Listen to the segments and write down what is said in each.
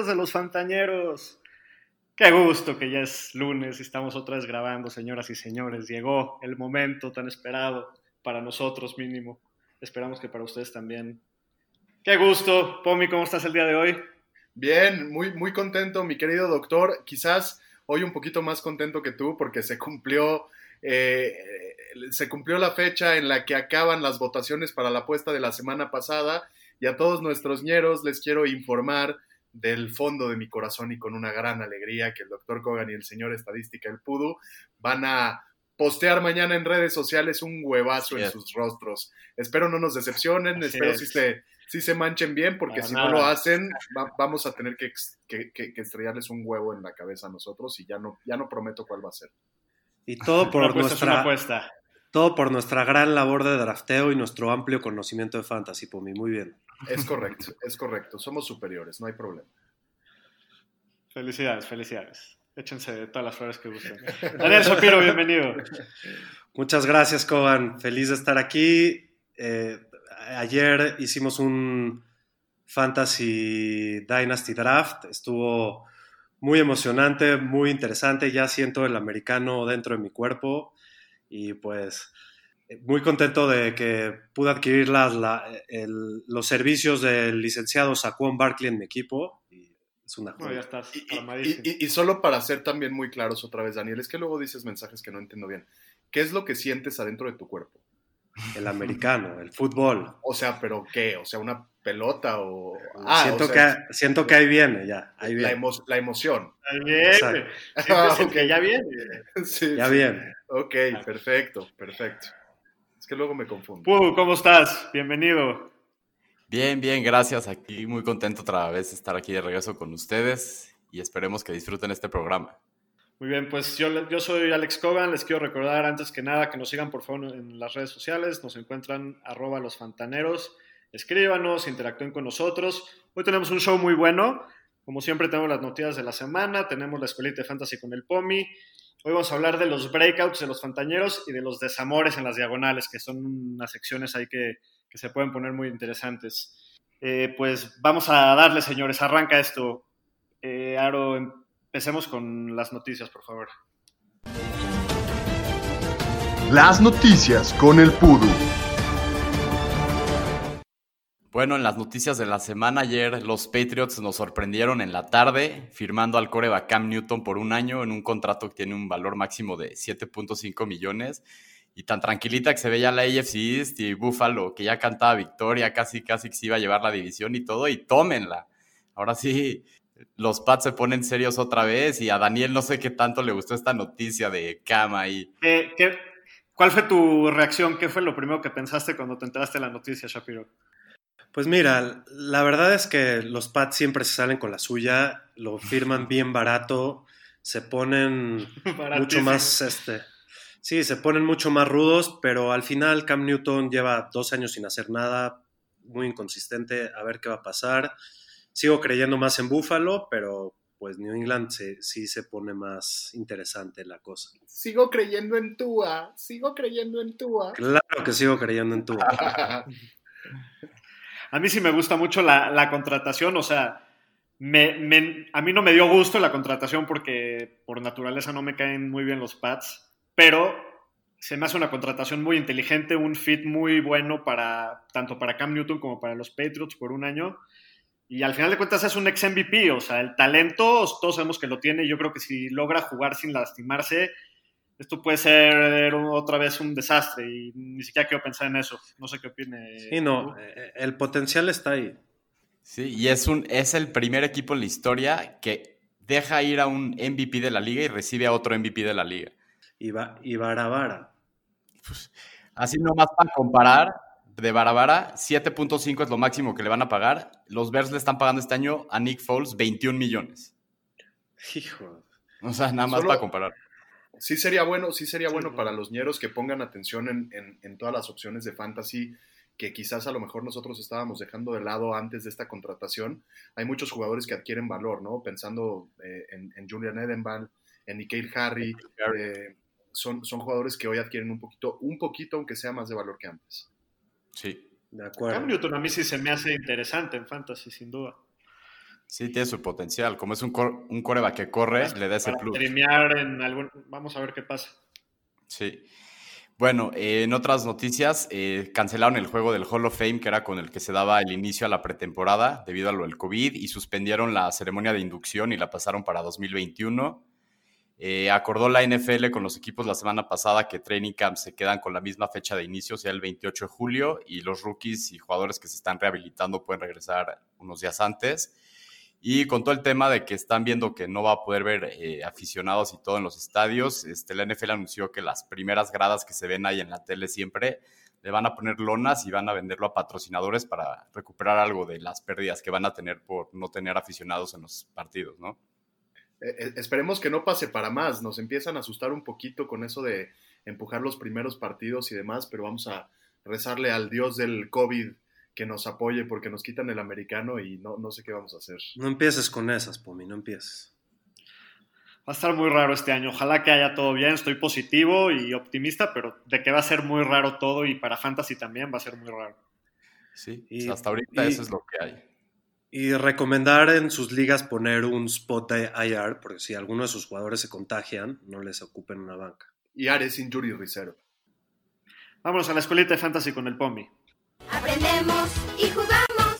De los Fantañeros. Qué gusto que ya es lunes y estamos otra vez grabando, señoras y señores. Llegó el momento tan esperado para nosotros mínimo. Esperamos que para ustedes también. Qué gusto. Pomi, ¿cómo estás el día de hoy? Bien, muy, muy contento, mi querido doctor. Quizás hoy un poquito más contento que tú porque se cumplió, eh, se cumplió la fecha en la que acaban las votaciones para la apuesta de la semana pasada y a todos nuestros ñeros les quiero informar del fondo de mi corazón y con una gran alegría que el doctor Kogan y el señor estadística, el Pudu, van a postear mañana en redes sociales un huevazo en es. sus rostros. Espero no nos decepcionen, Así espero es. si se, sí se manchen bien, porque Para si nada. no lo hacen, va- vamos a tener que, que- que- que estrellarles un huevo en la cabeza a nosotros y ya no, ya no prometo cuál va a ser. Y todo por apuesta nuestra apuesta. todo por nuestra gran labor de drafteo y nuestro amplio conocimiento de fantasy, Pumi. Muy bien. Es correcto, es correcto. Somos superiores, no hay problema. Felicidades, felicidades. Échense todas las flores que gusten. Daniel Shapiro, bienvenido. Muchas gracias, Kogan. Feliz de estar aquí. Eh, ayer hicimos un Fantasy Dynasty Draft. Estuvo muy emocionante, muy interesante. Ya siento el americano dentro de mi cuerpo. Y pues muy contento de que pude adquirir las- la- el- los servicios del licenciado Saquon Barkley en mi equipo. Y es una No, ya joya. estás Y, y- armadísimo. y- y solo para ser también muy claros otra vez, Daniel, es que luego dices mensajes que no entiendo bien. ¿Qué es lo que sientes adentro de tu cuerpo? El americano, el fútbol. O sea, ¿pero qué? O sea, ¿una pelota o...? siento, o sea, que, siento que ahí viene, ya. Ahí la, viene. emo- la emoción. Ahí viene. Ah, que ya viene. Sí, Ya sí. viene. Ok, perfecto, perfecto. Es que luego me confundo. Pudu, ¿cómo estás? Bienvenido. Bien, bien, gracias. Aquí muy contento otra vez de estar aquí de regreso con ustedes y esperemos que disfruten este programa. Muy bien, pues yo, yo soy Alex Cogan. Les quiero recordar antes que nada que nos sigan por favor en las redes sociales. Nos encuentran arroba los fantaneros. Escríbanos, interactúen con nosotros. Hoy tenemos un show muy bueno. Como siempre tenemos las noticias de la semana. Tenemos la escuelita de fantasy con el POMI. Hoy vamos a hablar de los breakouts de los fantañeros y de los desamores en las diagonales, que son unas secciones ahí que, que se pueden poner muy interesantes. Eh, pues vamos a darle, señores. Arranca esto. Eh, Aro, empecemos con las noticias, por favor. Las noticias con el Pudu. Bueno, en las noticias de la semana ayer, los Patriots nos sorprendieron en la tarde firmando al coreback Cam Newton por un año en un contrato que tiene un valor máximo de 7.5 millones. Y tan tranquilita que se veía la AFC East y Buffalo, que ya cantaba victoria, casi, casi que se iba a llevar la división y todo, y tómenla. Ahora sí, los Pats se ponen serios otra vez y a Daniel no sé qué tanto le gustó esta noticia de Cam ahí. ¿Qué, qué, cuál fue tu reacción? ¿Qué fue lo primero que pensaste cuando te enteraste de la noticia, Shapiro? Pues mira, la verdad es que los Pats siempre se salen con la suya, lo firman bien barato, se ponen mucho más, este, sí, se ponen mucho más rudos, pero al final Cam Newton lleva dos años sin hacer nada, muy inconsistente, a ver qué va a pasar. Sigo creyendo más en Buffalo, pero pues New England se- sí se pone más interesante la cosa. Sigo creyendo en Tua, sigo creyendo en Tua. Claro que sigo creyendo en tu. A mí sí me gusta mucho la, contratación, o sea, me, a mí no me dio gusto la contratación porque por naturaleza no me caen muy bien los Pats, pero se me hace una contratación muy inteligente, un fit muy bueno para tanto para Cam Newton como para los Patriots por un año. Y al final de cuentas es un ex MVP, o sea, el talento todos sabemos que lo tiene. Yo creo que si logra jugar sin lastimarse, esto puede ser otra vez un desastre y ni siquiera quiero pensar en eso. No sé qué opine. Sí, no, eh, el potencial está ahí. Sí, y es, un, es el primer equipo en la historia que deja ir a un MVP de la liga y recibe a otro MVP de la liga. Y, va, y vara vara. Así nomás para comparar, de Barabara, 7.5 es lo máximo que le van a pagar. Los Bears le están pagando este año a Nick Foles 21 millones. Hijo. O sea, nada más Solo- para comparar. Sí sería bueno, sí sería Sí, bueno no. para los ñeros que pongan atención en, en- en todas las opciones de fantasy que quizás a lo mejor nosotros estábamos dejando de lado antes de esta contratación. Hay muchos jugadores que adquieren valor, ¿no? Pensando eh, en, en Julian Edenball, en Nikhil Harry, eh, son, son jugadores que hoy adquieren un poquito, un poquito, aunque sea más de valor que antes. Sí. De Cam acuerdo. Newton a mí sí se me hace interesante en fantasy, sin duda. Sí, tiene su potencial. Como es un, cor- un coreback que corre, le da ese plus. en algún... Vamos a ver qué pasa. Sí. Bueno, eh, en otras noticias, eh, cancelaron el juego del Hall of Fame, que era con el que se daba el inicio a la pretemporada debido a lo del COVID, y suspendieron la ceremonia de inducción y la pasaron para 2021. Eh, acordó la NFL con los equipos la semana pasada que training camps se quedan con la misma fecha de inicio, o sea, el 28 de julio, y los rookies y jugadores que se están rehabilitando pueden regresar unos días antes. Y con todo el tema de que están viendo que no va a poder ver eh, aficionados y todo en los estadios, este, la NFL anunció que las primeras gradas que se ven ahí en la tele siempre le van a poner lonas y van a venderlo a patrocinadores para recuperar algo de las pérdidas que van a tener por no tener aficionados en los partidos, ¿no? Eh, eh, esperemos que no pase para más. Nos empiezan a asustar un poquito con eso de empujar los primeros partidos y demás, pero vamos a rezarle al dios del COVID que nos apoye porque nos quitan el americano y no, no sé qué vamos a hacer. No empieces con esas, Pomi, no empieces. Va a estar muy raro este año. Ojalá que haya todo bien. Estoy positivo y optimista, pero de que va a ser muy raro todo y para fantasy también va a ser muy raro. Sí, Y- hasta ahorita y- eso es lo que hay. Y recomendar en sus ligas poner un spot de IR, porque si alguno de sus jugadores se contagian, no les ocupen una banca. Y Ares Injury Reserve. Vámonos a la escuelita de fantasy con el Pomi. Aprendemos y jugamos.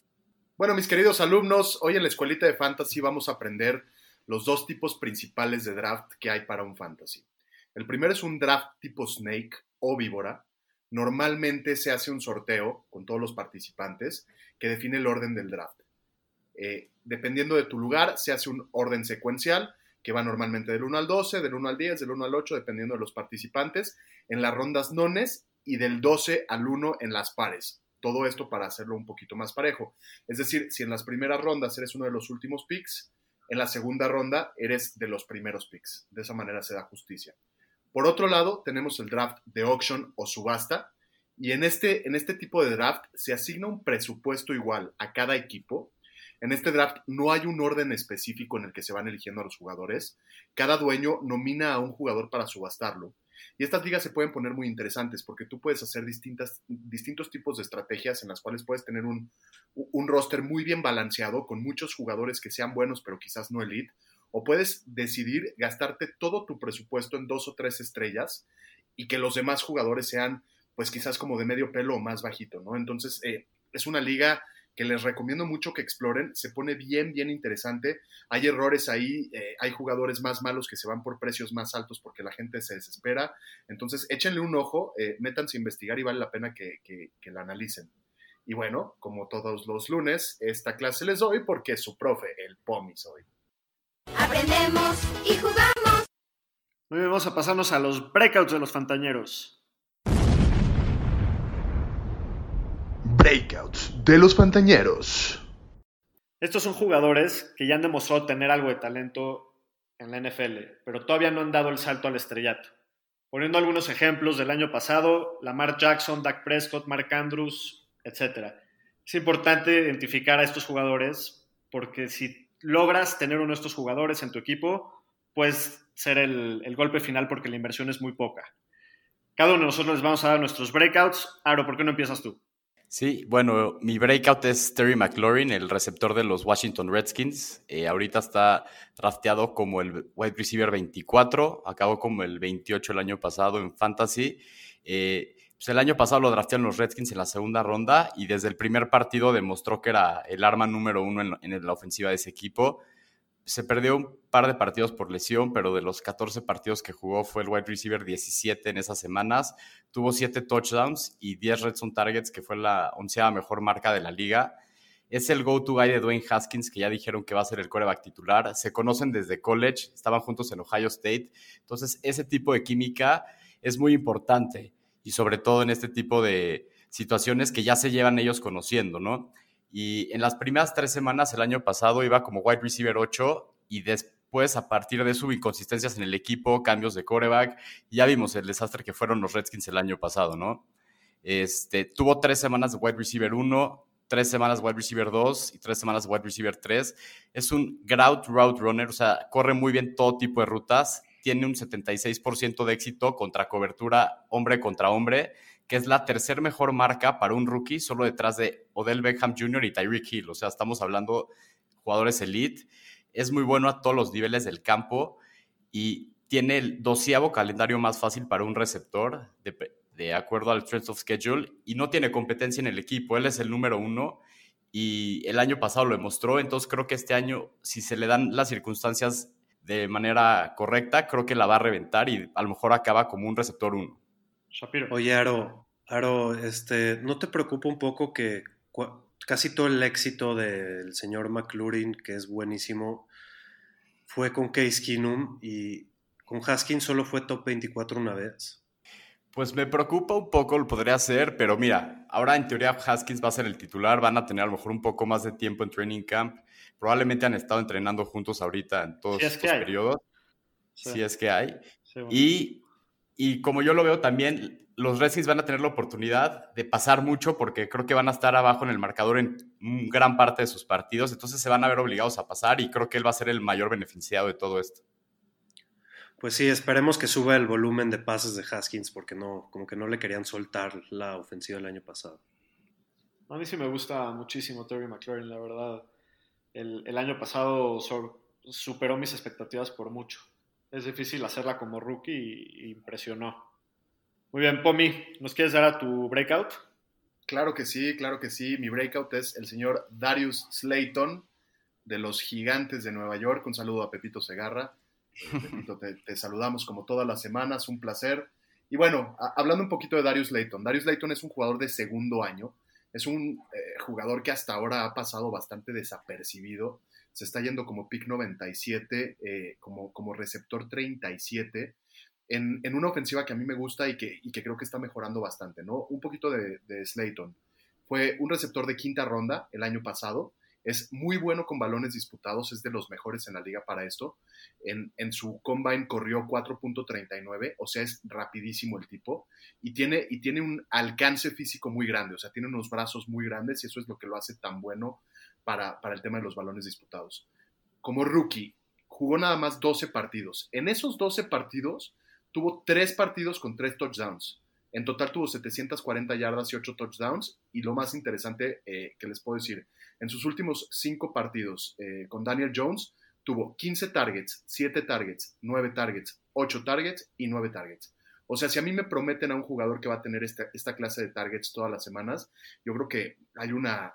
Bueno, mis queridos alumnos, hoy en la escuelita de fantasy vamos a aprender los dos tipos principales de draft que hay para un fantasy. El primero es un draft tipo snake o víbora. Normalmente se hace un sorteo con todos los participantes que define el orden del draft. Eh, dependiendo de tu lugar, se hace un orden secuencial que va normalmente del 1 al 12, del 1 al 10, del 1 al 8, dependiendo de los participantes, en las rondas nones y del 12 al 1 en las pares. Todo esto para hacerlo un poquito más parejo. Es decir, si en las primeras rondas eres uno de los últimos picks, en la segunda ronda eres de los primeros picks. De esa manera se da justicia. Por otro lado, tenemos el draft de auction o subasta. Y en este, en este tipo de draft se asigna un presupuesto igual a cada equipo. En este draft no hay un orden específico en el que se van eligiendo a los jugadores. Cada dueño nomina a un jugador para subastarlo. Y estas ligas se pueden poner muy interesantes porque tú puedes hacer distintas, distintos tipos de estrategias en las cuales puedes tener un, un roster muy bien balanceado con muchos jugadores que sean buenos pero quizás no elite. O puedes decidir gastarte todo tu presupuesto en dos o tres estrellas y que los demás jugadores sean pues quizás como de medio pelo o más bajito, ¿no? Entonces eh, es una liga que les recomiendo mucho que exploren, se pone bien, bien interesante, hay errores ahí, eh, hay jugadores más malos que se van por precios más altos porque la gente se desespera, entonces échenle un ojo, eh, métanse a investigar y vale la pena que, que, que la analicen. Y bueno, como todos los lunes, esta clase les doy porque es su profe, el Pomis hoy. Aprendemos y jugamos. Muy bien, vamos a pasarnos a los breakouts de los fantañeros. Breakouts de los Fantañeros. Estos son jugadores que ya han demostrado tener algo de talento en la NFL, pero todavía no han dado el salto al estrellato. Poniendo algunos ejemplos del año pasado, Lamar Jackson, Dak Prescott, Mark Andrews, etc. Es importante identificar a estos jugadores porque si logras tener uno de estos jugadores en tu equipo, puedes ser el, el golpe final porque la inversión es muy poca. Cada uno de nosotros les vamos a dar nuestros breakouts. Aro, ¿por qué no empiezas tú? Sí, bueno, mi breakout es Terry McLaurin, el receptor de los Washington Redskins. Eh, ahorita está drafteado como el wide receiver 24, acabó como el 28 el año pasado en Fantasy. Eh, pues el año pasado lo draftearon los Redskins en la segunda ronda y desde el primer partido demostró que era el arma número uno en, en la ofensiva de ese equipo. Se perdió un par de partidos por lesión, pero de los 14 partidos que jugó fue el wide receiver 17 en esas semanas. Tuvo 7 touchdowns y 10 red zone targets, que fue la onceava mejor marca de la liga. Es el go-to guy de Dwayne Haskins, que ya dijeron que va a ser el coreback titular. Se conocen desde college, estaban juntos en Ohio State. Entonces, ese tipo de química es muy importante y sobre todo en este tipo de, situaciones que ya se llevan ellos conociendo, ¿no? Y en las primeras tres semanas el año pasado iba como wide receiver 8 y después a partir de eso inconsistencias en el equipo, cambios de coreback, ya vimos el desastre que fueron los Redskins el año pasado, ¿no? Este, tuvo tres semanas de wide receiver 1, tres semanas wide receiver 2 y tres semanas wide receiver 3. Es un grout route runner, o sea, corre muy bien todo tipo de rutas, tiene un 76% de éxito contra cobertura hombre contra hombre que es la tercer mejor marca para un rookie, solo detrás de Odell Beckham Jr. y Tyreek Hill. O sea, estamos hablando jugadores elite. Es muy bueno a todos los niveles del campo y tiene el doceavo calendario más fácil para un receptor, de, acuerdo al strength of schedule, y no tiene competencia en el equipo. Él es el número uno y el año pasado lo demostró. Entonces creo que este año, si se le dan las circunstancias de manera correcta, creo que la va a reventar y a lo mejor acaba como un receptor uno. Shapiro. Oye, Aro, Aro, este, ¿no te preocupa un poco que casi todo el éxito del señor McLaurin, que es buenísimo, fue con Case Keenum y con Haskins solo fue top 24 una vez? Pues me preocupa un poco, lo podría ser, pero mira, ahora en teoría Haskins va a ser el titular, van a tener a lo mejor un poco más de tiempo en training camp, probablemente han estado entrenando juntos ahorita en todos estos periodos, si es que hay. Y y como yo lo veo también, los Redskins van a tener la oportunidad de pasar mucho porque creo que van a estar abajo en el marcador en gran parte de sus partidos, entonces se van a ver obligados a pasar y creo que él va a ser el mayor beneficiado de todo esto. Pues sí, esperemos que suba el volumen de pases de Haskins porque no, como que no le querían soltar la ofensiva el año pasado. A mí sí me gusta muchísimo Terry McLaurin, la verdad. El, el año pasado superó mis expectativas por mucho es difícil hacerla como rookie y, impresionó. Muy bien, Pomi, ¿nos quieres dar a tu breakout? Claro que sí, claro que sí. Mi breakout es el señor Darius Slayton de los Gigantes de Nueva York. Un saludo a Pepito Segarra. Eh, Pepito, te, saludamos como todas las semanas, un placer. Y bueno, hablando un poquito de Darius Slayton. Darius Slayton es un jugador de segundo año. Es un eh, jugador que hasta ahora ha pasado bastante desapercibido se está yendo como pick 97, eh, como, como receptor 37, en, en, una ofensiva que a mí me gusta y que, y que creo que está mejorando bastante, ¿no? Un poquito de, de Slayton. Fue un receptor de quinta ronda el año pasado, es muy bueno con balones disputados, es de los mejores en la liga para esto. En, en su combine corrió 4.39, o sea, es rapidísimo el tipo. Y tiene, y tiene un alcance físico muy grande, o sea, tiene unos brazos muy grandes y eso es lo que lo hace tan bueno para, el tema de los balones disputados. Como rookie, jugó nada más 12 partidos. En esos 12 partidos, tuvo 3 partidos con 3 touchdowns. En total tuvo 740 yardas y 8 touchdowns. Y lo más interesante eh, que les puedo decir, en sus últimos 5 partidos eh, con Daniel Jones, tuvo 15 targets, 7 targets, 9 targets, 8 targets y 9 targets. O sea, si a mí me prometen a un jugador que va a tener esta, esta clase de targets todas las semanas, yo creo que hay una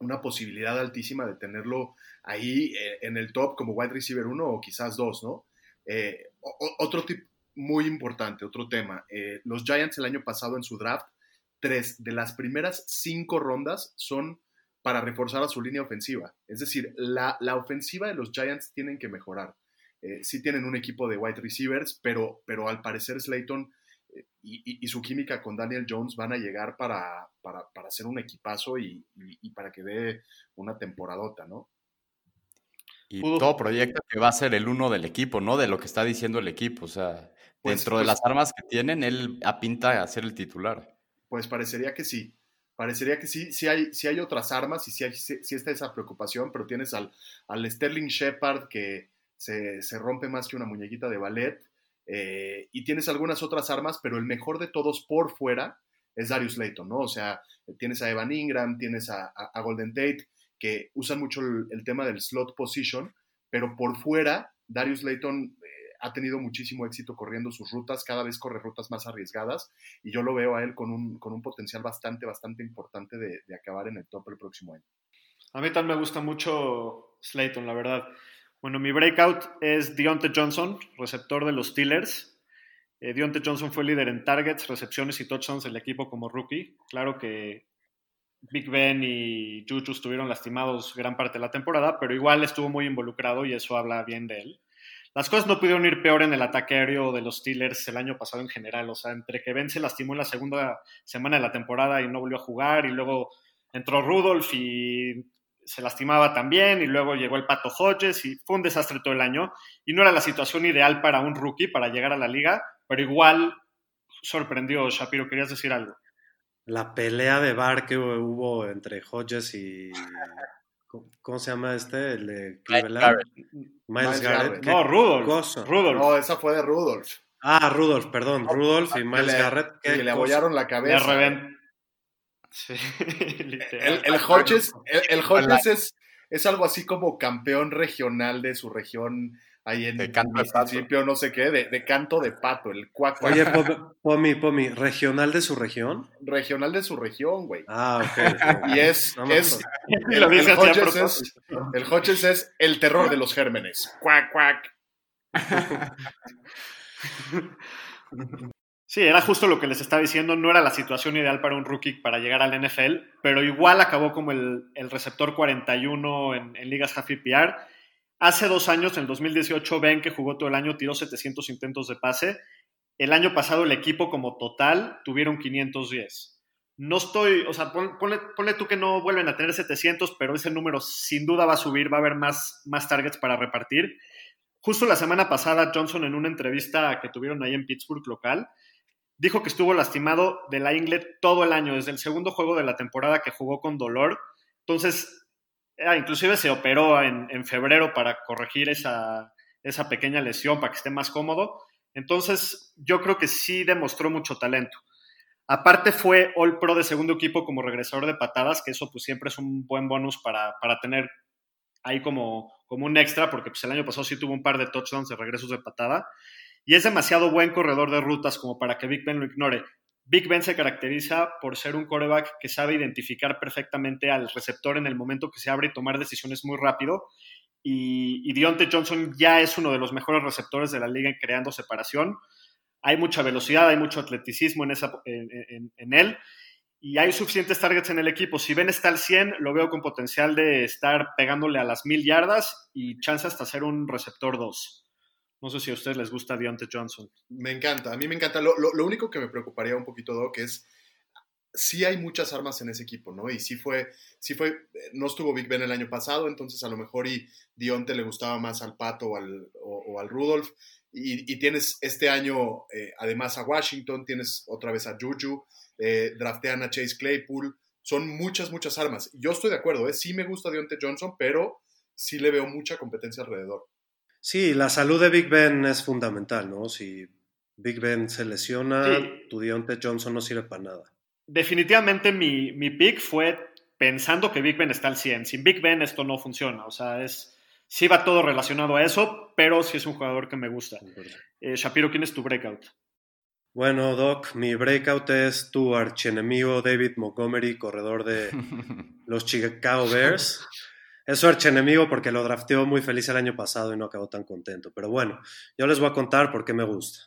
una posibilidad altísima de tenerlo ahí eh, en el top como wide receiver uno o quizás dos, ¿no? Eh, otro tip muy importante, otro tema. Eh, los Giants el año pasado en su draft, tres de las primeras cinco rondas son para reforzar a su línea ofensiva. Es decir, la, la ofensiva de los Giants tienen que mejorar. sí tienen un equipo de wide receivers, pero, pero al parecer Slayton y, su química con Daniel Jones van a llegar para, para, hacer un equipazo y, para que dé una temporadota, ¿no? Y todo proyecto que va a ser el uno del equipo, ¿no? De lo que está diciendo el equipo. O sea, pues, dentro de pues las armas que tienen, él apinta a ser el titular. Pues parecería que sí. Parecería que sí, sí hay, sí hay otras armas y sí, hay, sí, está esa preocupación, pero tienes al, al Sterling Shepard que se, se rompe más que una muñequita de ballet eh, y tienes algunas otras armas, pero el mejor de todos por fuera es Darius Layton, ¿no? O sea, tienes a Evan Ingram, tienes a, Golden Tate, que usan mucho el, tema del slot position, pero por fuera, Darius Layton eh, ha tenido muchísimo éxito corriendo sus rutas, cada vez corre rutas más arriesgadas, y yo lo veo a él con un, con un potencial bastante, bastante importante de, de acabar en el top el próximo año. A mí también me gusta mucho Slayton, la verdad. Bueno, mi breakout es Deontay Johnson, receptor de los Steelers. Eh, Deontay Johnson fue líder en targets, recepciones y touchdowns del equipo como rookie. Claro que Big Ben y Juju estuvieron lastimados gran parte de la temporada, pero igual estuvo muy involucrado y eso habla bien de él. las cosas no pudieron ir peor en el ataque aéreo de los Steelers el año pasado en general. O sea, entre que Ben se lastimó en la segunda semana de la temporada y no volvió a jugar, y luego entró Rudolph y se lastimaba también, y luego llegó el Pato Hodges, y fue un desastre todo el año. Y no era la situación ideal para un rookie para llegar a la liga, pero igual sorprendió. Shapiro, ¿querías decir algo? La pelea de bar que hubo entre Hodges y. ¿Cómo se llama este? El de Cleveland. Miles, Miles Garrett. Garrett. No, Rudolph. No, esa fue de Rudolph. Ah, Rudolph, perdón. Rudolph y Miles le- Garrett. que le cosa. abollaron la cabeza. reven- Sí, literal. El, el Hodges, el, el Hodges es, es algo así como campeón regional de su región ahí en De canto de pato. Mississippi o no sé qué, de, de canto de pato, el cuac Oye, Pom- Pomi, Pomi, ¿regional de su región? regional de su región, güey. Ah, ok. Y es, No es el, lo Hodges es, el Hodges es el terror de los gérmenes. Cuac, cuac. Sí, era justo lo que les estaba diciendo. No era la situación ideal para un rookie para llegar al NFL, pero igual acabó como el, el receptor 41 en, en ligas half PPR. Hace dos años, en el 2018, Ben, que jugó todo el año, tiró 700 intentos de pase. El año pasado, el equipo como total tuvieron 510. No estoy, o sea, pon- ponle, ponle tú que no vuelven a tener 700, pero ese número sin duda va a subir, va a haber más, más targets para repartir. Justo la semana pasada, Johnson, en una entrevista que tuvieron ahí en Pittsburgh local, dijo que estuvo lastimado de la ingle todo el año, desde el segundo juego de la temporada que jugó con dolor. Entonces, ah, inclusive se operó en, en febrero para corregir esa, esa pequeña lesión, para que esté más cómodo. Entonces, yo creo que sí demostró mucho talento. Aparte fue All Pro de segundo equipo como regresador de patadas, que eso pues siempre es un buen bonus para, para tener ahí como, como un extra, porque pues el año pasado sí tuvo un par de touchdowns de regresos de patada. Y es demasiado buen corredor de rutas como para que Big Ben lo ignore. Big Ben se caracteriza por ser un coreback que sabe identificar perfectamente al receptor en el momento que se abre y tomar decisiones muy rápido. Y, y Deontay Johnson ya es uno de los mejores receptores de la liga en creando separación. Hay mucha velocidad, hay mucho atleticismo en, esa, en, en, él y hay suficientes targets en el equipo. Si Ben está al 100, lo veo con potencial de estar pegándole a las mil yardas y chance hasta ser un receptor 2. No sé si a ustedes les gusta Deontay Johnson. Me encanta, a mí me encanta. Lo, lo, lo único que me preocuparía un poquito, Doc, es sí hay muchas armas en ese equipo, ¿no? Y sí fue, sí fue, no estuvo Big Ben el año pasado, entonces a lo mejor y Dionte le gustaba más al Pato o al, o, al Rudolph. Y, y, tienes este año, eh, además a Washington, tienes otra vez a Juju, eh, draftean a Chase Claypool. Son muchas, muchas armas. Yo estoy de acuerdo, ¿eh? sí me gusta Deontay Johnson, pero sí le veo mucha competencia alrededor. Sí, la salud de Big Ben es fundamental, ¿no? Si Big Ben se lesiona, Sí. tu Deontay Johnson no sirve para nada. Definitivamente mi, mi pick fue pensando que Big Ben está al 100. Sin Big Ben esto no funciona. O sea, es sí va todo relacionado a eso, pero sí es un jugador que me gusta. Eh, Shapiro, ¿quién es tu breakout? Bueno, Doc, mi breakout es tu archienemigo David Montgomery, corredor de los Chicago Bears. Es su archienemigo porque lo drafteó muy feliz el año pasado y no acabó tan contento. Pero bueno, yo les voy a contar por qué me gusta.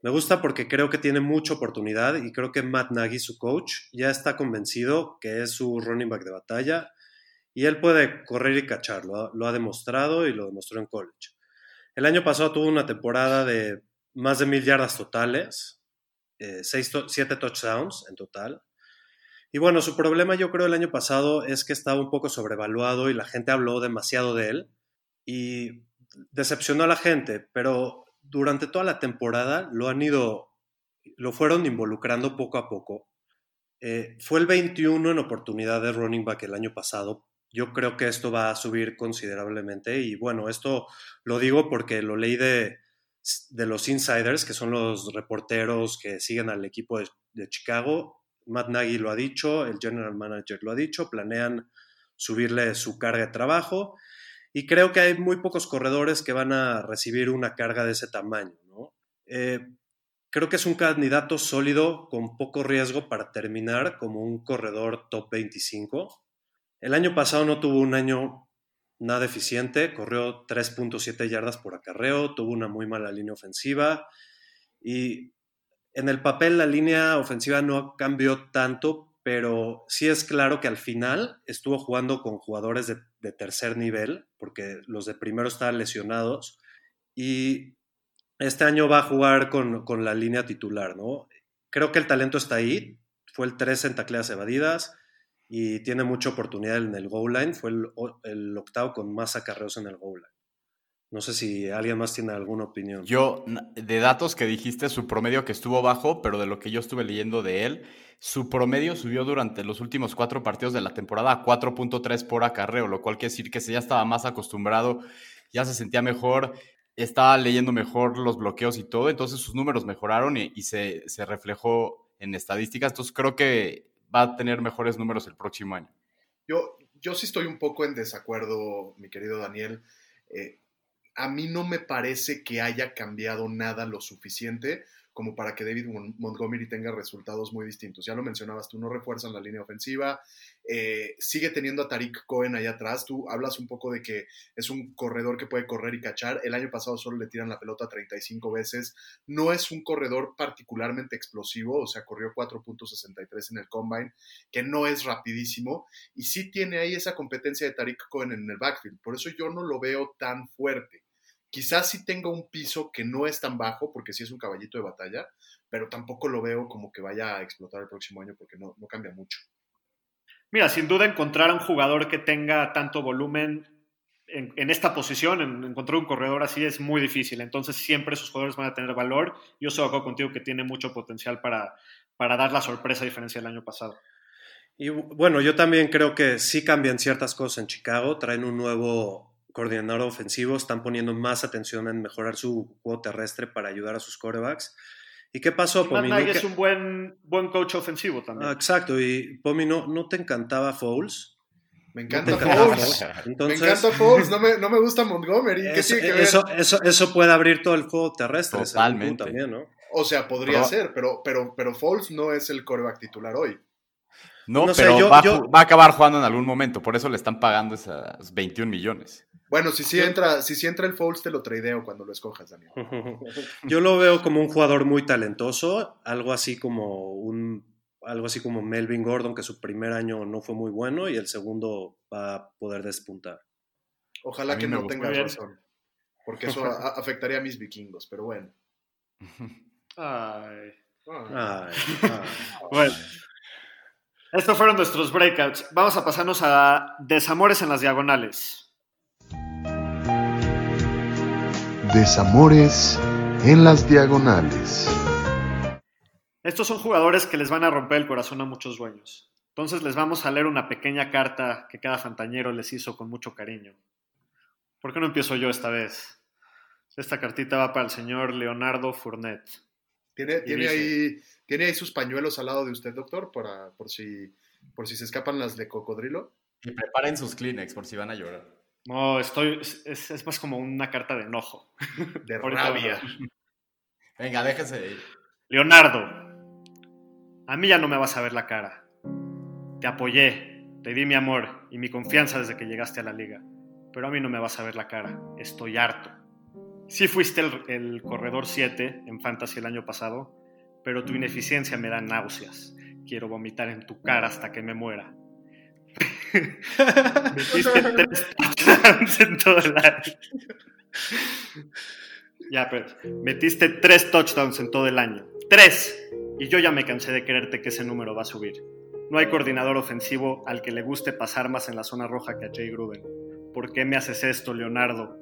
Me gusta porque creo que tiene mucha oportunidad y creo que Matt Nagy, su coach, ya está convencido que es su running back de batalla y él puede correr y cachar, lo ha, lo ha demostrado y lo demostró en college. El año pasado tuvo una temporada de más de mil yardas totales, eh, seis to siete touchdowns en total. Y bueno, su problema yo creo el año pasado es que estaba un poco sobrevaluado y la gente habló demasiado de él y decepcionó a la gente, pero durante toda la temporada lo han ido, lo fueron involucrando poco a poco. Eh, fue el 21 en oportunidad de running back el año pasado. Yo creo que esto va a subir considerablemente y bueno, esto lo digo porque lo leí de, de los insiders, que son los reporteros que siguen al equipo de, de, Chicago. Matt Nagy lo ha dicho, el general manager lo ha dicho, planean subirle su carga de trabajo y creo que hay muy pocos corredores que van a recibir una carga de ese tamaño. Eh, creo que es un candidato sólido con poco riesgo para terminar como un corredor top 25. El año pasado no tuvo un año nada eficiente, corrió 3.7 yardas por acarreo, tuvo una muy mala línea ofensiva y en el papel la línea ofensiva no cambió tanto, pero sí es claro que al final estuvo jugando con jugadores de, tercer nivel, porque los de primero estaban lesionados, y este año va a jugar con, con la línea titular, ¿no? Creo que el talento está ahí, fue el 3 en tacleas evadidas y tiene mucha oportunidad en el goal line, fue el, el octavo con más acarreos en el goal line. No sé si alguien más tiene alguna opinión. Yo, de datos que dijiste, su promedio que estuvo bajo, pero de lo que yo estuve leyendo de él, su promedio subió durante los últimos cuatro partidos de la temporada a 4.3 por acarreo, lo cual quiere decir que se ya estaba más acostumbrado, ya se sentía mejor, estaba leyendo mejor los bloqueos y todo, entonces sus números mejoraron y, y se, se reflejó en estadísticas, entonces creo que va a tener mejores números el próximo año. Yo, yo sí estoy un poco en desacuerdo, mi querido Daniel. Eh, a mí no me parece que haya cambiado nada lo suficiente como para que David Montgomery tenga resultados muy distintos. Ya lo mencionabas, tú no refuerzan la línea ofensiva, eh, sigue teniendo a Tariq Cohen allá atrás, tú hablas un poco de que es un corredor que puede correr y cachar, el año pasado solo le tiran la pelota 35 veces, no es un corredor particularmente explosivo, o sea, corrió 4.63 en el combine, que no es rapidísimo, y sí tiene ahí esa competencia de Tariq Cohen en el backfield, por eso yo no lo veo tan fuerte. Quizás sí tenga un piso que no es tan bajo, porque sí es un caballito de batalla, pero tampoco lo veo como que vaya a explotar el próximo año porque no, no cambia mucho. Mira, sin duda encontrar a un jugador que tenga tanto volumen en, en, esta posición, en, encontrar un corredor así es muy difícil. Entonces siempre sus jugadores van a tener valor. Yo estoy de acuerdo contigo que tiene mucho potencial para, para dar la sorpresa a diferencia del año pasado. Y bueno, yo también creo que sí cambian ciertas cosas en Chicago. Traen un nuevo coordinador ofensivo, están poniendo más atención en mejorar su juego terrestre para ayudar a sus corebacks. ¿Y qué pasó, Pomi? Matt es un buen, buen coach ofensivo también. Ah, exacto, y Pomi, ¿no, ¿no te encantaba Foles? Me encanta Foles. Entonces, me encanta Foles, no me, no me gusta Montgomery. ¿Qué eso, tiene que ver? Eso, eso, eso, puede abrir todo el juego terrestre. Totalmente. También, ¿no? O sea, podría pero, ser, pero, pero, pero Foles no es el coreback titular hoy. No, no pero sé, yo, va, yo... va, a acabar jugando en algún momento, por eso le están pagando esas 21 millones. Bueno, si sí entra, si sí entra el Foles, te lo tradeo cuando lo escojas, Daniel. Yo lo veo como un jugador muy talentoso, algo así como un algo así como Melvin Gordon, que su primer año no fue muy bueno y el segundo va a poder despuntar. Ojalá que no tengas razón, porque eso afectaría a mis vikingos, pero bueno. Ay. Ay, ay. bueno. Estos fueron nuestros breakouts. Vamos a pasarnos a desamores en las diagonales. Desamores en las diagonales. Estos son jugadores que les van a romper el corazón a muchos dueños. Entonces les vamos a leer una pequeña carta que cada fantañero les hizo con mucho cariño. ¿Por qué no empiezo yo esta vez? Esta cartita va para el señor Leonardo Fournet. ¿Tiene, ¿tiene, dice, ahí, ¿Tiene ahí sus pañuelos al lado de usted, doctor? Para, por, si, por si se escapan las de cocodrilo. Y preparen sus Kleenex por si van a llorar. No, estoy. Es, es, más como una carta de enojo. De rabia. Venga, déjese de ir. Leonardo, a mí ya no me vas a ver la cara. Te apoyé, te di mi amor y mi confianza desde que llegaste a la liga. Pero a mí no me vas a ver la cara. Estoy harto. Sí fuiste el, el corredor 7 en Fantasy el año pasado, pero tu ineficiencia me da náuseas. Quiero vomitar en tu cara hasta que me muera. Metiste tres touchdowns en todo el año. Ya, pero metiste tres touchdowns en todo el año. ¡Tres! Y yo ya me cansé de creerte que ese número va a subir. No hay coordinador ofensivo al que le guste pasar más en la zona roja que a Jay Gruden. ¿Por qué me haces esto, Leonardo?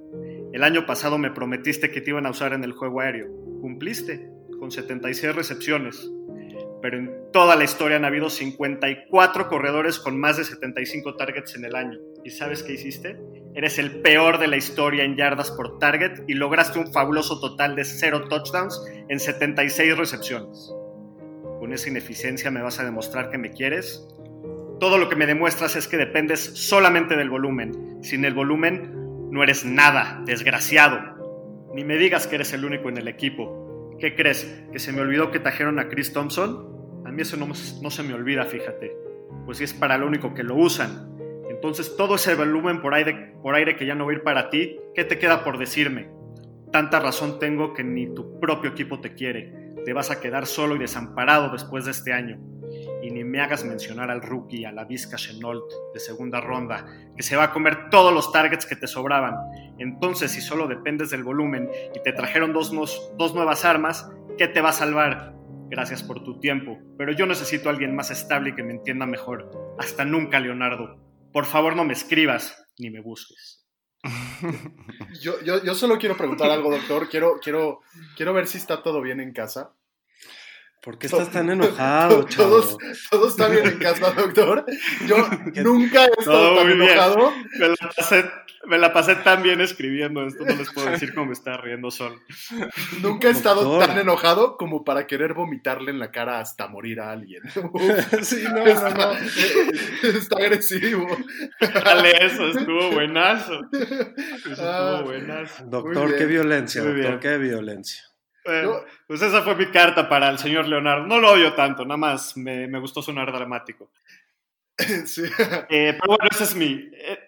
El año pasado me prometiste que te iban a usar en el juego aéreo. Cumpliste, con 76 recepciones pero en toda la historia han habido 54 corredores con más de 75 targets en el año. ¿Y sabes qué hiciste? Eres el peor de la historia en yardas por target y lograste un fabuloso total de 0 touchdowns en 76 recepciones. ¿Con esa ineficiencia me vas a demostrar que me quieres? Todo lo que me demuestras es que dependes solamente del volumen. Sin el volumen, no eres nada, desgraciado. Ni me digas que eres el único en el equipo. ¿Qué crees? ¿Que se me olvidó que trajeron a Chris Thompson? A mí eso no, se me olvida, fíjate. Pues es para lo único que lo usan. Entonces todo ese volumen por aire, por aire que ya no va a ir para ti, ¿qué te queda por decirme? Tanta razón tengo que ni tu propio equipo te quiere. Te vas a quedar solo y desamparado después de este año. Y ni me hagas mencionar al rookie, a la Vizca Chenault de segunda ronda, que se va a comer todos los targets que te sobraban. Entonces, si solo dependes del volumen y te trajeron dos, dos nuevas armas, ¿qué te va a salvar? Gracias por tu tiempo, pero yo necesito a alguien más estable y que me entienda mejor. Hasta nunca, Leonardo. Por favor, no me escribas ni me busques. Yo, yo, yo solo quiero preguntar algo, doctor. Quiero, quiero, quiero ver si está todo bien en casa. ¿Por qué estás tan enojado, Todo, chavo? todo está bien en casa, doctor. Yo nunca he estado Todo tan enojado. Me la, pasé, me la pasé tan bien escribiendo esto, no les puedo decir cómo me está riendo solo. Nunca he estado Doctor. tan enojado como para querer vomitarle en la cara hasta morir a alguien. Sí, no, no, está, no. está agresivo. Dale eso, estuvo buenazo. Eso Ah. estuvo buenazo. Doctor, qué violencia, doctor, qué violencia. Bueno, No. Pues esa fue mi carta para el señor Leonardo. No lo odio tanto, nada más me, me gustó sonar dramático. Sí. Eh, pero bueno, ese es mi... eh,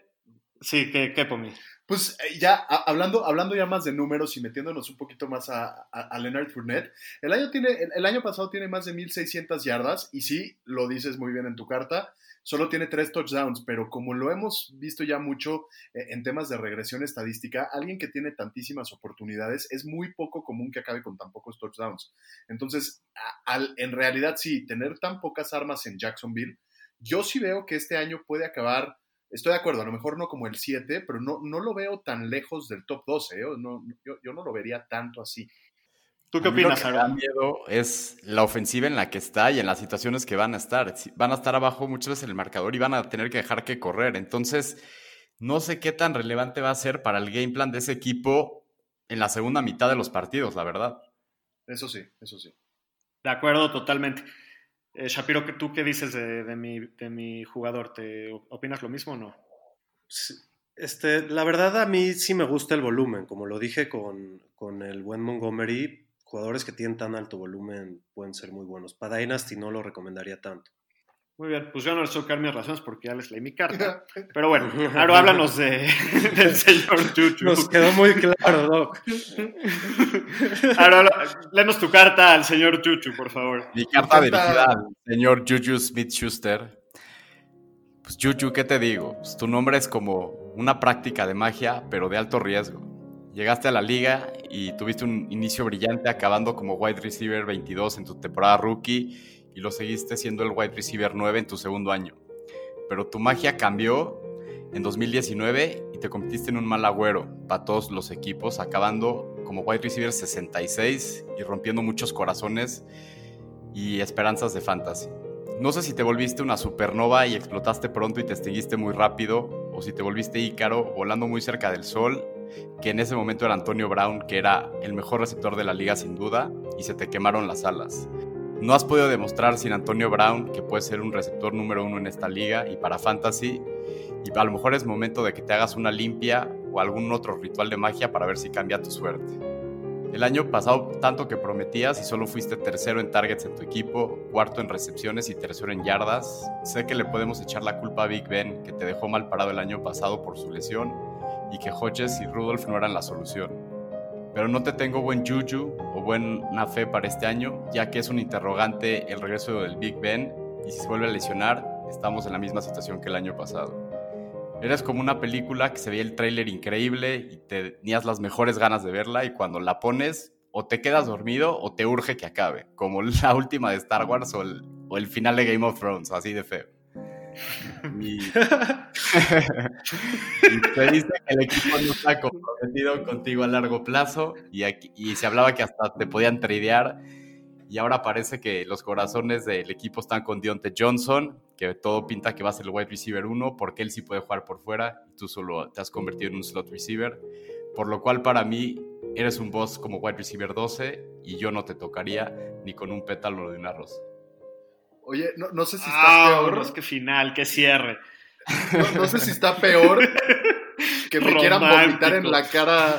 sí, ¿qué, qué por mí? Pues eh, ya hablando, hablando ya más de números y metiéndonos un poquito más a, a- a Leonard Fournette, el año, tiene, el, el año pasado tiene más de 1.600 yardas y sí, lo dices muy bien en tu carta, solo tiene tres touchdowns, pero como lo hemos visto ya mucho eh, en temas de regresión estadística, alguien que tiene tantísimas oportunidades es muy poco común que acabe con tan pocos touchdowns. Entonces, al- en realidad sí, tener tan pocas armas en Jacksonville, yo sí veo que este año puede acabar Estoy de acuerdo, a lo mejor no como el 7, pero no, no lo veo tan lejos del top 12. ¿eh? No, yo no lo vería tanto así. ¿Tú qué A mí lo opinas, que me da Aaron? miedo es la ofensiva en la que está y en las situaciones que van a estar. Van a estar abajo muchas veces en el marcador y van a tener que dejar que correr. Entonces, no sé qué tan relevante va a ser para el game plan de ese equipo en la segunda mitad de los partidos, la verdad. Eso sí, eso sí. De acuerdo, totalmente. Eh, Shapiro, ¿qué- ¿tú qué dices de, de mi, de mi jugador? ¿Te opinas lo mismo o no? Sí, Este, la verdad a mí sí me gusta el volumen, como lo dije con, con el buen Montgomery, jugadores que tienen tan alto volumen pueden ser muy buenos. Para Dynasty no lo recomendaría tanto. Muy bien, pues yo no les tengo que dar mis razones porque ya les leí mi carta. Pero bueno, ahora háblanos de, del señor Chuchu. Nos quedó muy claro, Doc. Ahora, léenos tu carta al señor Chuchu, por favor. Mi carta dirigida al señor Juju Smith Schuster. Pues Juju, ¿qué te digo? Pues, tu nombre es como una práctica de magia, pero de alto riesgo. Llegaste a la liga y tuviste un inicio brillante acabando como wide receiver 22 en tu temporada rookie y lo seguiste siendo el wide receiver 9 en tu segundo año. Pero tu magia cambió en 2019 y te convertiste en un mal agüero para todos los equipos, acabando como wide receiver 66 y rompiendo muchos corazones y esperanzas de fantasy. No sé si te volviste una supernova y explotaste pronto y te extinguiste muy rápido, o si te volviste Ícaro volando muy cerca del sol, que en ese momento era Antonio Brown, que era el mejor receptor de la liga sin duda, y se te quemaron las alas. No has podido demostrar sin Antonio Brown que puedes ser un receptor número uno en esta liga y para fantasy, y a lo mejor es momento de que te hagas una limpia o algún otro ritual de magia para ver si cambia tu suerte. El año pasado tanto que prometías y solo fuiste tercero en targets en tu equipo, cuarto en recepciones y tercero en yardas. Sé que le podemos echar la culpa a Big Ben, que te dejó mal parado el año pasado por su lesión, y que Hodges y Rudolph no eran la solución. Pero no te tengo buen juju o buena fe para este año, ya que es un interrogante el regreso del Big Ben, y si se vuelve a lesionar, estamos en la misma situación que el año pasado. Eres como una película que se veía el tráiler increíble y tenías las mejores ganas de verla y cuando la pones o te quedas dormido o te urge que acabe, como la última de Star Wars o el, final de Game of Thrones, así de feo. Y, y te dice que el equipo no está comprometido contigo a largo plazo y, aquí- y se hablaba que hasta te podían tradear y ahora parece que los corazones del equipo están con Deontay Johnson, que todo pinta que va a ser el wide receiver 1, porque él sí puede jugar por fuera y tú solo te has convertido en un slot receiver. Por lo cual, para mí, eres un boss como wide receiver 12 y yo no te tocaría ni con un pétalo de una rosa. Oye, no, no sé si está Ah, peor. es que final, que cierre. No, no sé si está peor que me quieran vomitar en la cara.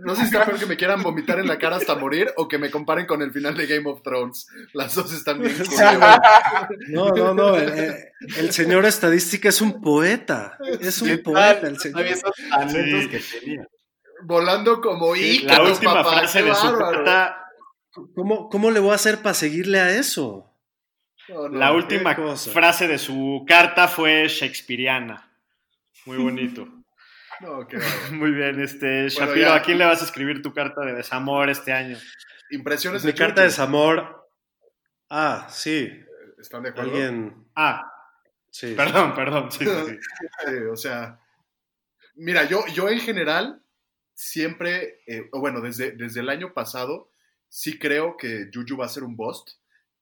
No sé si está peor que me quieran vomitar en la cara hasta morir o que me comparen con el final de Game of Thrones. Las dos están bien. No, no, no. El, el- señor estadística es un poeta. Es un poeta el señor. Sí. que tenía. Volando como la Ícaro, última papá. frase qué de su. ¿Cómo, ¿Cómo le voy a hacer para seguirle a eso? No, La última frase de su carta fue shakespeariana. Muy bonito. No, qué. Muy bien, este Bueno, Shapiro, ya. ¿a quién le vas a escribir tu carta de desamor este año? Impresiones Mi de carta de desamor. Ah, sí. ¿Están de acuerdo? Alguien. Ah, Sí. perdón, perdón. Sí, sí, o sea, mira, yo, yo en general siempre, eh, o bueno, desde, desde el año pasado, sí creo que Juju va a ser un bust.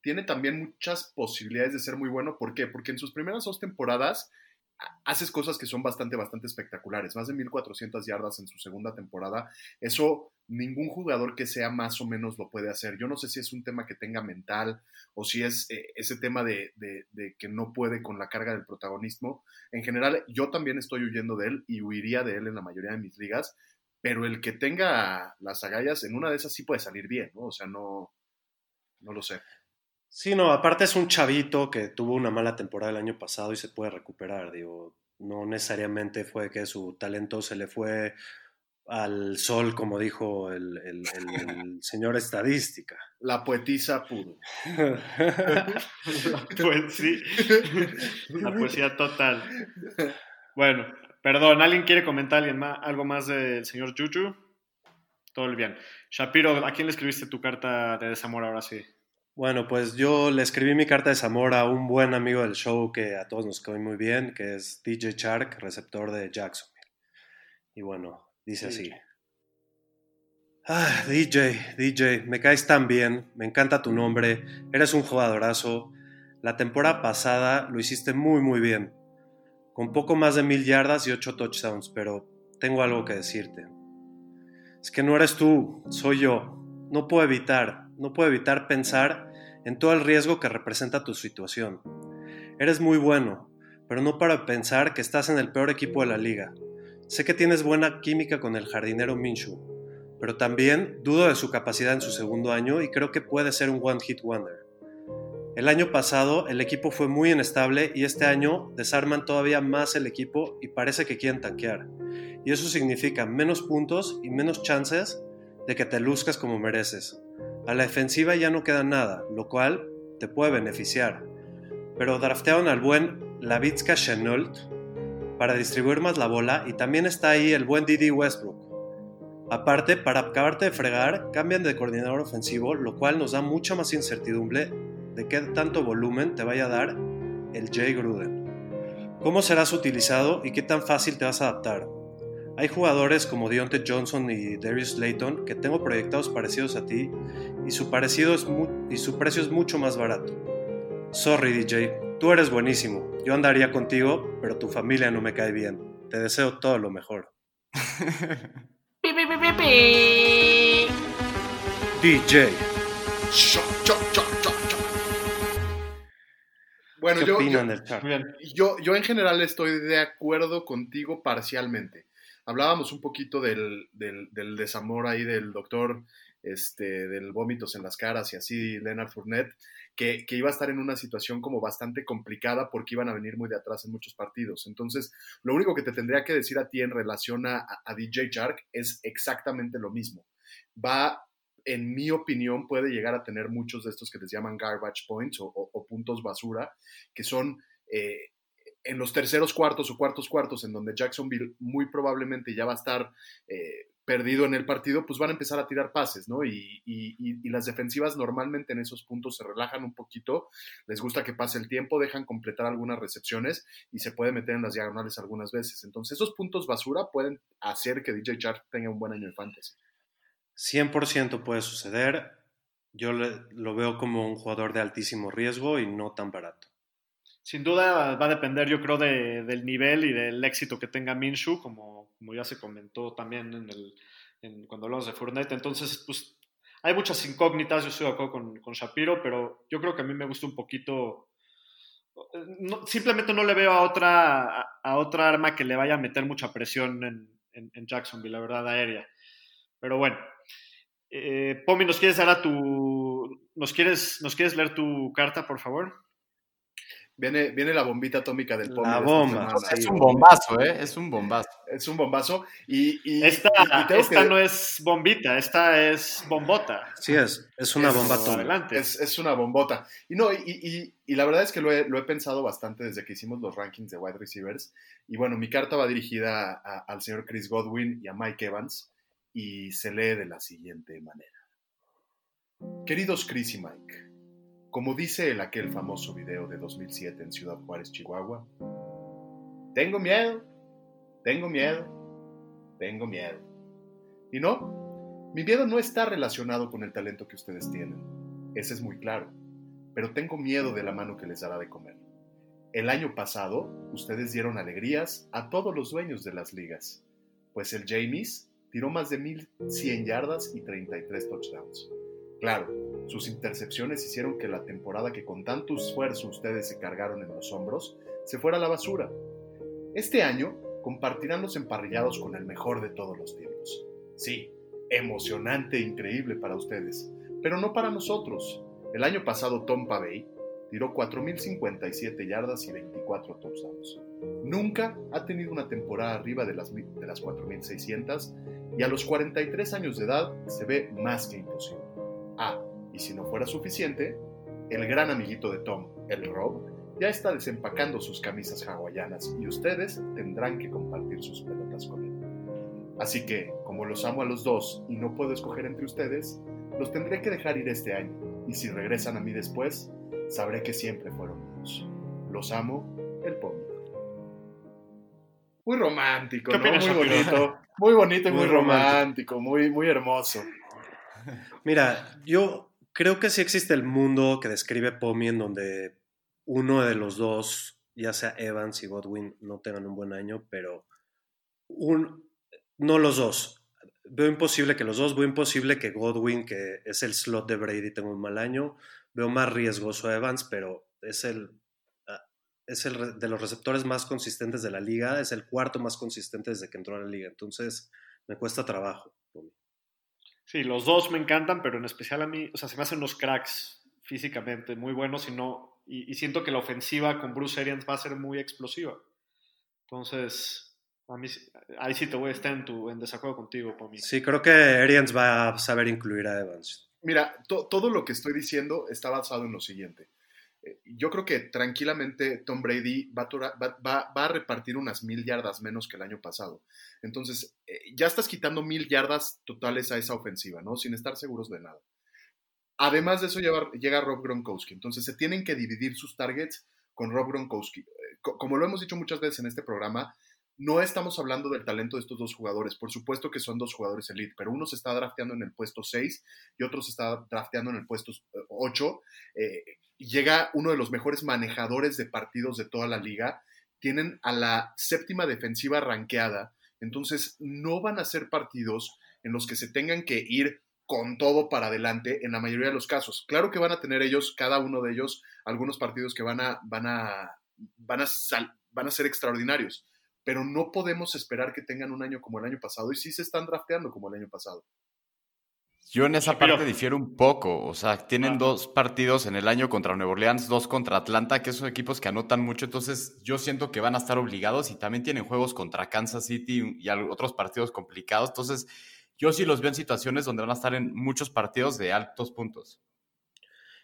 Tiene también muchas posibilidades de ser muy bueno. ¿Por qué? Porque en sus primeras dos temporadas ha- haces cosas que son bastante, bastante espectaculares. Más de 1400 yardas en su segunda temporada. Eso ningún jugador que sea más o menos lo puede hacer. Yo no sé si es un tema que tenga mental o si es eh, ese tema de, de- de que no puede con la carga del protagonismo. En general, yo también estoy huyendo de él y huiría de él en la mayoría de mis ligas, pero el que tenga las agallas, en una de esas sí puede salir bien, ¿no? O sea, no, no lo sé. Sí, no, aparte es un chavito que tuvo una mala temporada el año pasado y se puede recuperar, digo, no necesariamente fue que su talento se le fue al sol, como dijo el, el- el- el señor estadística. La poetisa pudo. Pues sí, la poesía total. Bueno, perdón, ¿alguien quiere comentar alguien más, algo más del señor Juju? Todo bien. Shapiro, ¿a quién le escribiste tu carta de desamor ahora sí? Bueno, pues yo le escribí mi carta de desamor a un buen amigo del show que a todos nos cae muy bien, que es DJ Shark, receptor de Jacksonville. Y bueno, dice así. Ah, DJ, DJ, me caes tan bien, me encanta tu nombre, eres un jugadorazo. La temporada pasada lo hiciste muy muy bien, con poco más de mil yardas y ocho touchdowns, pero tengo algo que decirte. Es que no eres tú, soy yo. No puedo evitar, no puedo evitar pensar en todo el riesgo que representa tu situación. Eres muy bueno, pero no para pensar que estás en el peor equipo de la liga. Sé que tienes buena química con el jardinero Minshew, pero también dudo de su capacidad en su segundo año y creo que puede ser un one hit wonder. El año pasado el equipo fue muy inestable y este año desarman todavía más el equipo y parece que quieren tanquear. Y eso significa menos puntos y menos chances de que te luzcas como mereces. A la defensiva ya no queda nada, lo cual te puede beneficiar. Pero draftearon al buen Lavitska Chenault para distribuir más la bola y también está ahí el buen Didi Westbrook. Aparte, para acabarte de fregar, cambian de coordinador ofensivo, lo cual nos da mucha más incertidumbre de qué tanto volumen te vaya a dar el Jay Gruden. ¿Cómo serás utilizado y qué tan fácil te vas a adaptar? Hay jugadores como Deontay Johnson y Darius Layton que tengo proyectados parecidos a ti y su, parecido es mu- y su precio es mucho más barato. Sorry DJ, tú eres buenísimo. Yo andaría contigo, pero tu familia no me cae bien. Te deseo todo lo mejor. DJ. Bueno, ¿Qué yo, opinan yo, del chat? Yo, yo en general estoy de acuerdo contigo parcialmente. Hablábamos un poquito del, desamor ahí del doctor, este, del vómitos en las caras y así, Leonard Fournette, que, iba a estar en una situación como bastante complicada porque iban a venir muy de atrás en muchos partidos. Entonces, lo único que te tendría que decir a ti en relación a, DJ Shark es exactamente lo mismo. Va, en mi opinión, puede llegar a tener muchos de estos que les llaman garbage points o, o- o puntos basura, que son eh, en los terceros cuartos o cuartos cuartos, en donde Jacksonville muy probablemente ya va a estar eh, perdido en el partido, pues van a empezar a tirar pases, ¿no? Y, y- y- las defensivas normalmente en esos puntos se relajan un poquito, les gusta que pase el tiempo, dejan completar algunas recepciones y se puede meter en las diagonales algunas veces. Entonces, esos puntos basura pueden hacer que DJ Shark tenga un buen año de fantasy. 100% puede suceder. Yo le- lo veo como un jugador de altísimo riesgo y no tan barato. Sin duda va a depender, yo creo, de- del nivel y del éxito que tenga Minshew, como, como ya se comentó también en el, en- cuando hablamos de Fournette. Entonces, pues hay muchas incógnitas, yo estoy de acuerdo con, con Shapiro, pero yo creo que a mí me gusta un poquito. simplemente no le veo a otra, a, a otra arma que le vaya a meter mucha presión en, en- en Jacksonville, la verdad, aérea. Pero bueno. Eh, Pomi, ¿nos quieres dar a tu. ¿Nos quieres, ¿Nos quieres leer tu carta, por favor? Viene, viene la bombita atómica del Pomi. La bomba, semana. Es un bombazo, ¿eh? Es un bombazo. Es un bombazo. Y, y- Esta, y- esta que- no es bombita, esta es bombota. Sí es, es una Es- bomba atómica. Adelante. Es, es una bombota. Y no, y, y- y la verdad es que lo he, lo he pensado bastante desde que hicimos los rankings de wide receivers. Y bueno, mi carta va dirigida a- al señor Chris Godwin y a Mike Evans. Y se lee de la siguiente manera. Queridos Chris y Mike, como dice el aquel famoso video de 2007 en Ciudad Juárez, Chihuahua, tengo miedo, tengo miedo, tengo miedo. Y no, mi miedo no está relacionado con el talento que ustedes tienen. Ese es muy claro. Pero tengo miedo de la mano que les dará de comer. El año pasado, ustedes dieron alegrías a todos los dueños de las ligas, pues el Jamies tiró más de 1100 yardas y 33 touchdowns. Claro, sus intercepciones hicieron que la temporada que con tanto esfuerzo ustedes se cargaron en los hombros se fuera a la basura. Este año compartirán los emparrillados con el mejor de todos los tiempos. Sí, emocionante e increíble para ustedes, pero no para nosotros. El año pasado Tom Pavey tiró 4.057 yardas y 24 touchdowns. Nunca ha tenido una temporada arriba de las, de las 4.600 y a los 43 años de edad se ve más que imposible. Ah, y si no fuera suficiente, el gran amiguito de Tom, el Rob, ya está desempacando sus camisas hawaianas y ustedes tendrán que compartir sus pelotas con él. Así que, como los amo a los dos y no puedo escoger entre ustedes, los tendré que dejar ir este año, y si regresan a mí después, sabré que siempre fueron míos. Los amo, el Pomi. Muy romántico, ¿Qué ¿no? opinas, Muy bonito, muy bonito y muy, Muy romántico. romántico, muy, muy hermoso. Mira, yo creo que sí existe el mundo que describe Pomi en donde uno de los dos, ya sea Evans y Godwin, no tengan un buen año, pero un, no los dos. Veo imposible que los dos, veo imposible que Godwin, que es el slot de Brady, tenga un mal año. Veo más riesgoso a Evans, pero es el, ah, es el de los receptores más consistentes de la liga, es el cuarto más consistente desde que entró a la liga. Entonces, me cuesta trabajo. Pomi. Sí, los dos me encantan, pero en especial a mí, o sea, se me hacen unos cracks físicamente muy buenos y no, y, y siento que la ofensiva con Bruce Arians va a ser muy explosiva. Entonces, a mí, ahí sí te voy a estar en, tu, en desacuerdo contigo, Pomi. Sí, creo que Arians va a saber incluir a Evans. Mira, to- todo lo que estoy diciendo está basado en lo siguiente. Eh, Yo creo que tranquilamente Tom Brady va a, repartir unas mil yardas menos que el año pasado. Entonces, eh, ya estás quitando mil yardas totales a esa ofensiva, ¿no? Sin estar seguros de nada. Además de eso, llega Rob Gronkowski. Entonces, se tienen que dividir sus targets con Rob Gronkowski. Eh, co- Como lo hemos dicho muchas veces en este programa, no estamos hablando del talento de estos dos jugadores. Por supuesto que son dos jugadores elite, pero uno se está drafteando en el puesto 6 y otro se está drafteando en el puesto 8. Eh, llega uno de los mejores manejadores de partidos de toda la liga. Tienen a la séptima defensiva ranqueada. Entonces, no van a ser partidos en los que se tengan que ir con todo para adelante en la mayoría de los casos. Claro que van a tener ellos, cada uno de ellos, algunos partidos que van a, van a, van a ser extraordinarios, pero no podemos esperar que tengan un año como el año pasado y sí se están drafteando como el año pasado. Yo en esa parte difiero un poco. O sea, tienen Ah. dos partidos en el año contra Nueva Orleans, dos contra Atlanta, que son equipos que anotan mucho. Entonces, yo siento que van a estar obligados y también tienen juegos contra Kansas City y otros partidos complicados. Entonces, yo sí los veo en situaciones donde van a estar en muchos partidos de altos puntos.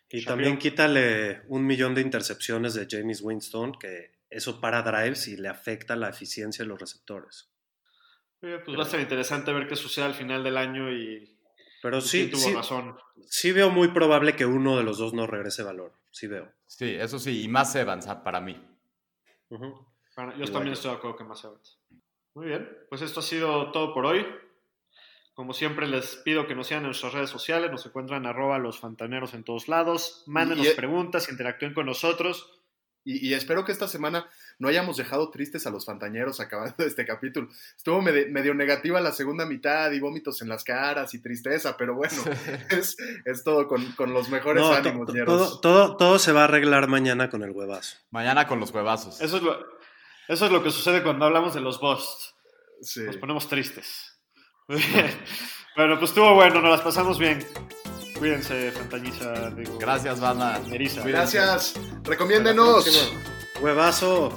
Y Shapiro. también quítale un millón de intercepciones de James Winston, que eso para drives y le afecta la eficiencia de los receptores. Eh, Pues va a ser interesante ver qué sucede al final del año y, Pero y sí, tuvo sí, razón. sí veo muy probable que uno de los dos no regrese valor. Sí veo. Sí, eso sí, y más Evans ah, para mí. Bueno, yo Igual también estoy de acuerdo que más Evans. Muy bien, pues esto ha sido todo por hoy. Como siempre les pido que nos sigan en nuestras redes sociales, nos encuentran arroba los fantaneros en todos lados, mándenos y- preguntas, interactúen con nosotros. Y, y espero que esta semana no hayamos dejado tristes a los fantañeros acabando este capítulo. Estuvo medio negativa la segunda mitad y vómitos en las caras y tristeza, pero bueno, es, es todo con, con los mejores No, ánimos, todo, todo, todo se va a arreglar mañana con el huevazo. Mañana con los huevazos. Eso es lo, eso es lo que sucede cuando hablamos de los busts. Sí. Nos ponemos tristes. bueno, pues estuvo bueno, nos las pasamos bien. Cuídense, Fantañiza. digo, Gracias, banda. Gracias. Recomiéndenos. Huevazo.